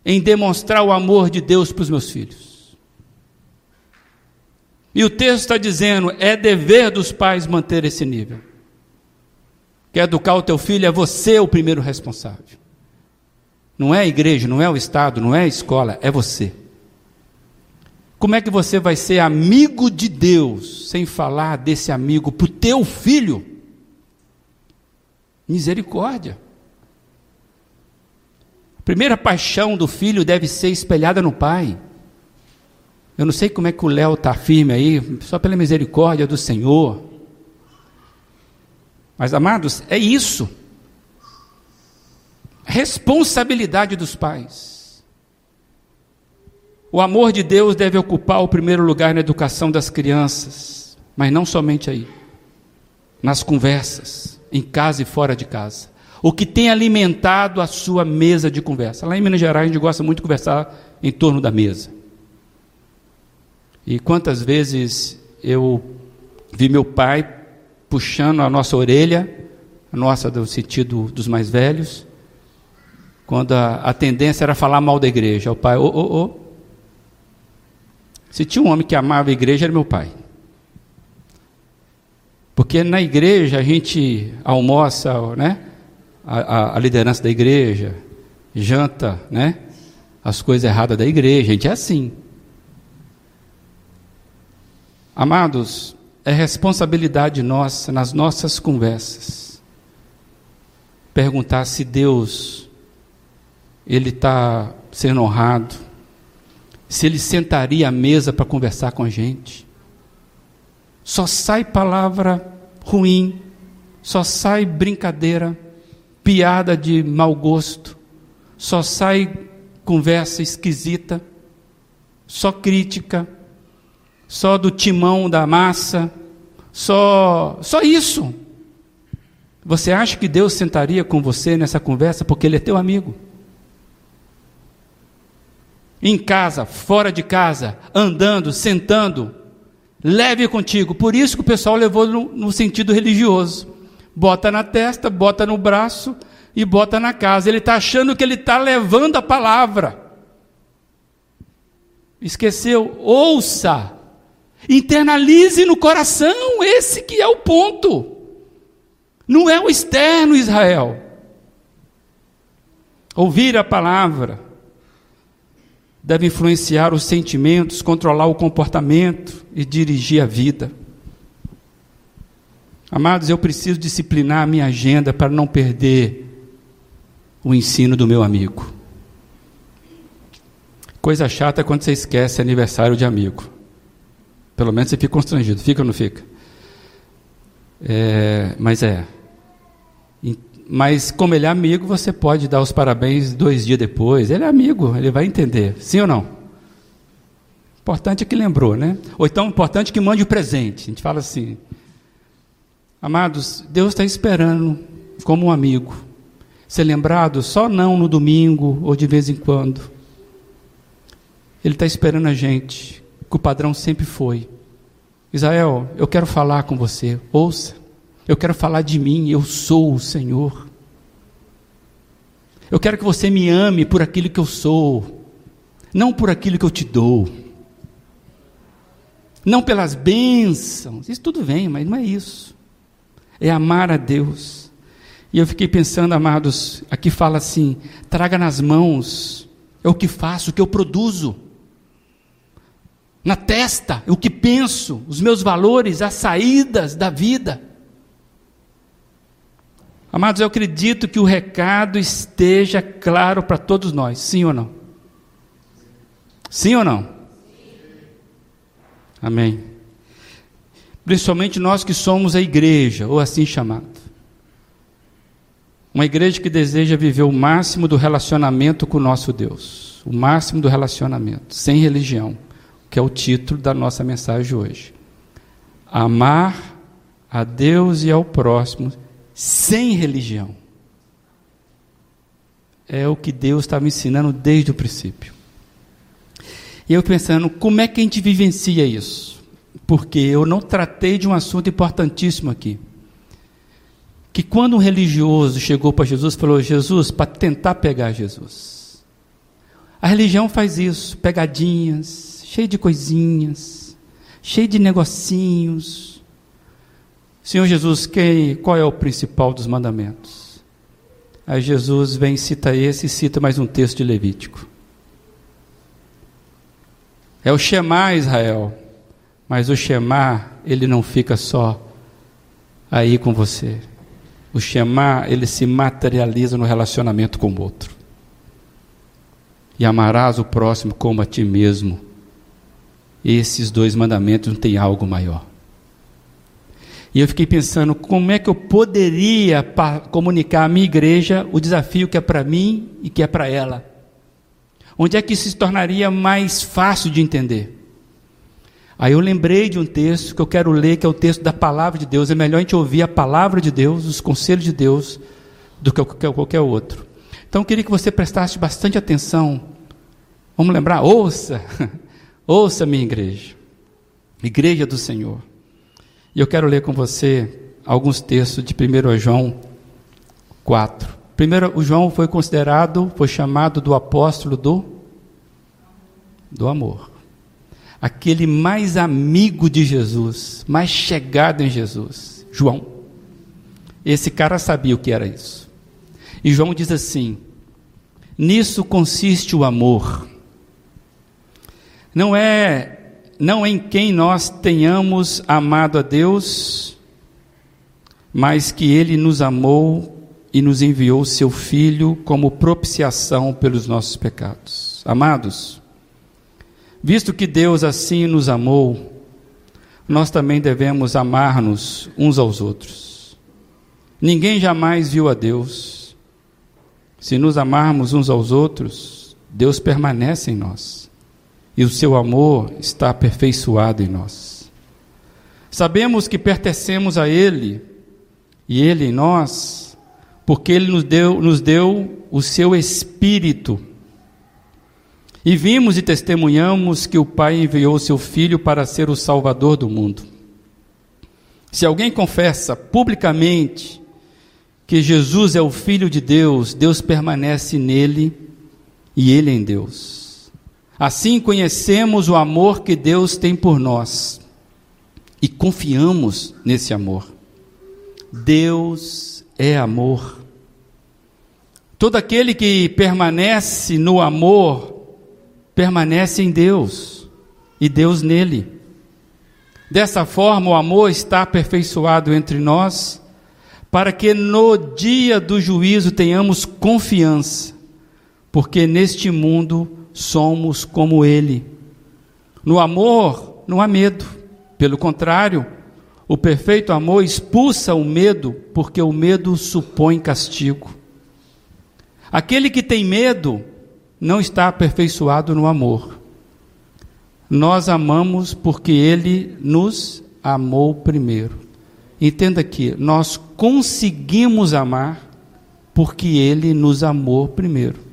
em demonstrar o amor de Deus para os meus filhos. E o texto está dizendo: é dever dos pais manter esse nível. Quer educar o teu filho, é você o primeiro responsável. Não é a igreja, não é o Estado, não é a escola, é você. Como é que você vai ser amigo de Deus sem falar desse amigo para o teu filho? Misericórdia. A primeira paixão do filho deve ser espelhada no pai. Eu não sei como é que o Léo está firme aí, só pela misericórdia do Senhor. Mas, amados, é isso. Responsabilidade dos pais. O amor de Deus deve ocupar o primeiro lugar na educação das crianças, mas não somente aí. Nas conversas, em casa e fora de casa. O que tem alimentado a sua mesa de conversa. Lá em Minas Gerais a gente gosta muito de conversar em torno da mesa. E quantas vezes eu vi meu pai puxando a nossa orelha, a nossa do sentido dos mais velhos, quando a, a tendência era falar mal da igreja. O pai, ô, ô, ô, Se tinha um homem que amava a igreja, era meu pai. Porque na igreja a gente almoça, né? A, a, a liderança da igreja, janta, né? As coisas erradas da igreja, a gente é assim. Amados, é responsabilidade nossa, nas nossas conversas, perguntar se Deus, Ele está sendo honrado, se Ele sentaria à mesa para conversar com a gente. Só sai palavra ruim, só sai brincadeira, piada de mau gosto, só sai conversa esquisita, só crítica só do timão da massa, só, só isso. Você acha que Deus sentaria com você nessa conversa porque Ele é teu amigo? Em casa, fora de casa, andando, sentando, leve contigo. Por isso que o pessoal levou no, no sentido religioso. Bota na testa, bota no braço e bota na casa. Ele está achando que ele está levando a palavra. Esqueceu? Ouça Internalize no coração, esse que é o ponto. Não é o externo Israel. Ouvir a palavra deve influenciar os sentimentos, controlar o comportamento e dirigir a vida. Amados, eu preciso disciplinar a minha agenda para não perder o ensino do meu amigo. Coisa chata é quando você esquece aniversário de amigo. Pelo menos você fica constrangido. Fica ou não fica? É, mas é. Mas como ele é amigo, você pode dar os parabéns dois dias depois. Ele é amigo, ele vai entender. Sim ou não? Importante é que lembrou, né? Ou então, importante é que mande o presente. A gente fala assim. Amados, Deus está esperando como um amigo. Ser lembrado só não no domingo ou de vez em quando. Ele está esperando a gente que o padrão sempre foi. Israel, eu quero falar com você, ouça. Eu quero falar de mim, eu sou o Senhor. Eu quero que você me ame por aquilo que eu sou, não por aquilo que eu te dou. Não pelas bênçãos, isso tudo vem, mas não é isso. É amar a Deus. E eu fiquei pensando, amados, aqui fala assim: traga nas mãos, é o que faço, o que eu produzo na testa, o que penso, os meus valores, as saídas da vida. Amados, eu acredito que o recado esteja claro para todos nós, sim ou não? Sim ou não? Amém. Principalmente nós que somos a igreja, ou assim chamado. Uma igreja que deseja viver o máximo do relacionamento com o nosso Deus, o máximo do relacionamento, sem religião que é o título da nossa mensagem hoje. Amar a Deus e ao próximo sem religião. É o que Deus estava ensinando desde o princípio. E eu pensando, como é que a gente vivencia isso? Porque eu não tratei de um assunto importantíssimo aqui. Que quando um religioso chegou para Jesus, falou: Jesus, para tentar pegar Jesus. A religião faz isso, pegadinhas, cheio de coisinhas, cheio de negocinhos. Senhor Jesus, quem, qual é o principal dos mandamentos? Aí Jesus vem, cita esse e cita mais um texto de Levítico. É o Shema Israel, mas o Shema, ele não fica só aí com você. O Shema, ele se materializa no relacionamento com o outro. E amarás o próximo como a ti mesmo esses dois mandamentos não tem algo maior. E eu fiquei pensando como é que eu poderia comunicar à minha igreja o desafio que é para mim e que é para ela. Onde é que isso se tornaria mais fácil de entender? Aí eu lembrei de um texto que eu quero ler, que é o texto da palavra de Deus. É melhor a gente ouvir a palavra de Deus, os conselhos de Deus, do que qualquer outro. Então eu queria que você prestasse bastante atenção. Vamos lembrar? Ouça! Ouça, minha igreja, igreja do Senhor. E eu quero ler com você alguns textos de 1 João 4. Primeiro, o João foi considerado, foi chamado do apóstolo do, do amor. aquele mais amigo de Jesus, mais chegado em Jesus, João. Esse cara sabia o que era isso. E João diz assim: Nisso consiste o amor. Não é não em quem nós tenhamos amado a Deus, mas que ele nos amou e nos enviou seu filho como propiciação pelos nossos pecados. Amados, visto que Deus assim nos amou, nós também devemos amar-nos uns aos outros. Ninguém jamais viu a Deus. Se nos amarmos uns aos outros, Deus permanece em nós e o seu amor está aperfeiçoado em nós. Sabemos que pertencemos a Ele e Ele em nós, porque Ele nos deu, nos deu o seu Espírito. E vimos e testemunhamos que o Pai enviou seu Filho para ser o Salvador do mundo. Se alguém confessa publicamente que Jesus é o Filho de Deus, Deus permanece nele e ele em Deus. Assim conhecemos o amor que Deus tem por nós e confiamos nesse amor. Deus é amor. Todo aquele que permanece no amor, permanece em Deus e Deus nele. Dessa forma, o amor está aperfeiçoado entre nós para que no dia do juízo tenhamos confiança, porque neste mundo somos como Ele. No amor não há medo, pelo contrário, o perfeito amor expulsa o medo, porque o medo supõe castigo. Aquele que tem medo não está aperfeiçoado no amor. Nós amamos porque Ele nos amou primeiro. Entenda que nós conseguimos amar porque Ele nos amou primeiro.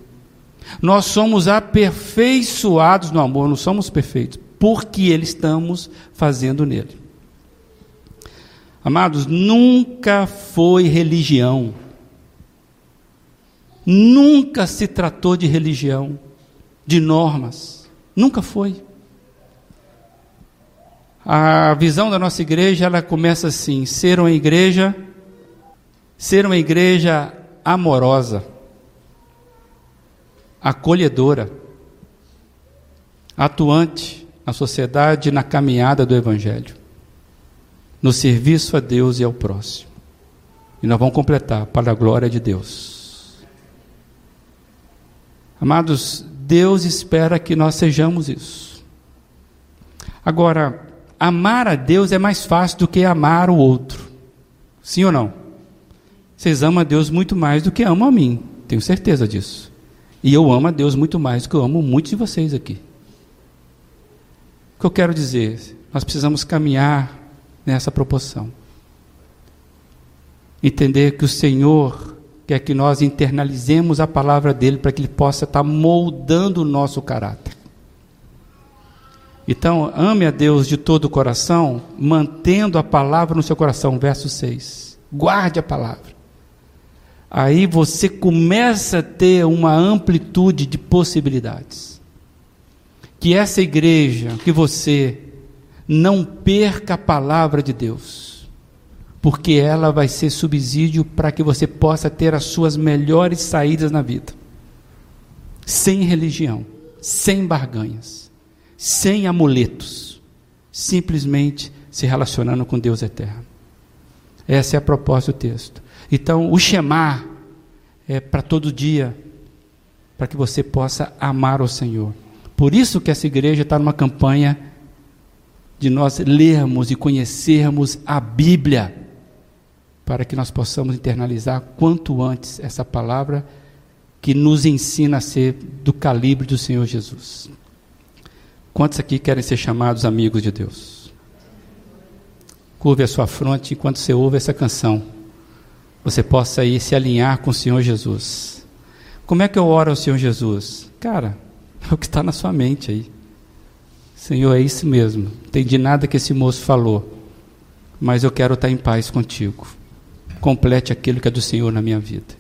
Nós somos aperfeiçoados no amor, não somos perfeitos, porque Ele estamos fazendo nele. Amados, nunca foi religião, nunca se tratou de religião, de normas, nunca foi. A visão da nossa igreja, ela começa assim: ser uma igreja, ser uma igreja amorosa, acolhedora, atuante na sociedade na caminhada do evangelho, no serviço a Deus e ao próximo. E nós vamos completar para a glória de Deus. Amados, Deus espera que nós sejamos isso. Agora, amar a Deus é mais fácil do que amar o outro. Sim ou não? Vocês amam a Deus muito mais do que amam a mim, tenho certeza disso. E eu amo a Deus muito mais do que eu amo muitos de vocês aqui. O que eu quero dizer? Nós precisamos caminhar nessa proporção. Entender que o Senhor quer que nós internalizemos a palavra dele para que ele possa estar moldando o nosso caráter. Então, ame a Deus de todo o coração, mantendo a palavra no seu coração, verso 6. Guarde a palavra. Aí você começa a ter uma amplitude de possibilidades. Que essa igreja, que você não perca a palavra de Deus, porque ela vai ser subsídio para que você possa ter as suas melhores saídas na vida. Sem religião, sem barganhas sem amuletos, simplesmente se relacionando com Deus eterno. Essa é a proposta do texto. Então, o chamar é para todo dia, para que você possa amar o Senhor. Por isso que essa igreja está numa campanha de nós lermos e conhecermos a Bíblia, para que nós possamos internalizar quanto antes essa palavra que nos ensina a ser do calibre do Senhor Jesus. Quantos aqui querem ser chamados amigos de Deus? Curve a sua fronte enquanto você ouve essa canção. Você possa ir se alinhar com o Senhor Jesus. Como é que eu oro ao Senhor Jesus? Cara, é o que está na sua mente aí. Senhor, é isso mesmo. Entendi nada que esse moço falou. Mas eu quero estar em paz contigo. Complete aquilo que é do Senhor na minha vida.